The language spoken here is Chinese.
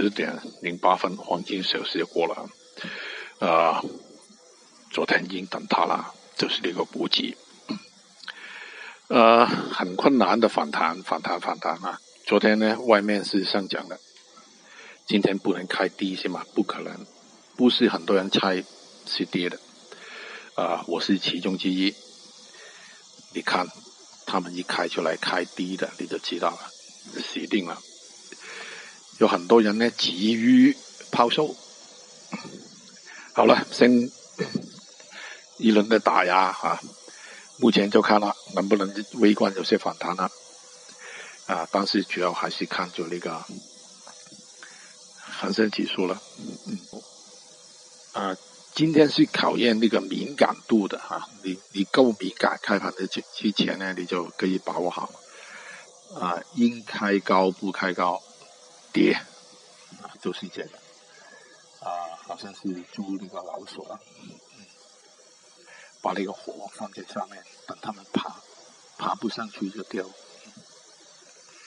十点零八分，黄金小时过了，啊，昨天已经等它了，就是这个补给，呃，很困难的反弹，反弹，反弹啊！昨天呢，外面是上涨的，今天不能开低是吗？不可能，不是很多人猜是跌的，啊，我是其中之一。你看，他们一开出来开低的，你就知道了，死定了。有很多人呢急于抛售，好了，先一轮的打压啊，目前就看了能不能微观有些反弹了啊，但是主要还是看就那个恒生指数了，啊，今天是考验那个敏感度的哈，你你够敏感，开盘的之之前呢，你就可以把握好。啊，应开高不开高。跌啊，就是这个啊，好像是租那个老鼠啊，把那个火放在上面，等他们爬，爬不上去就掉。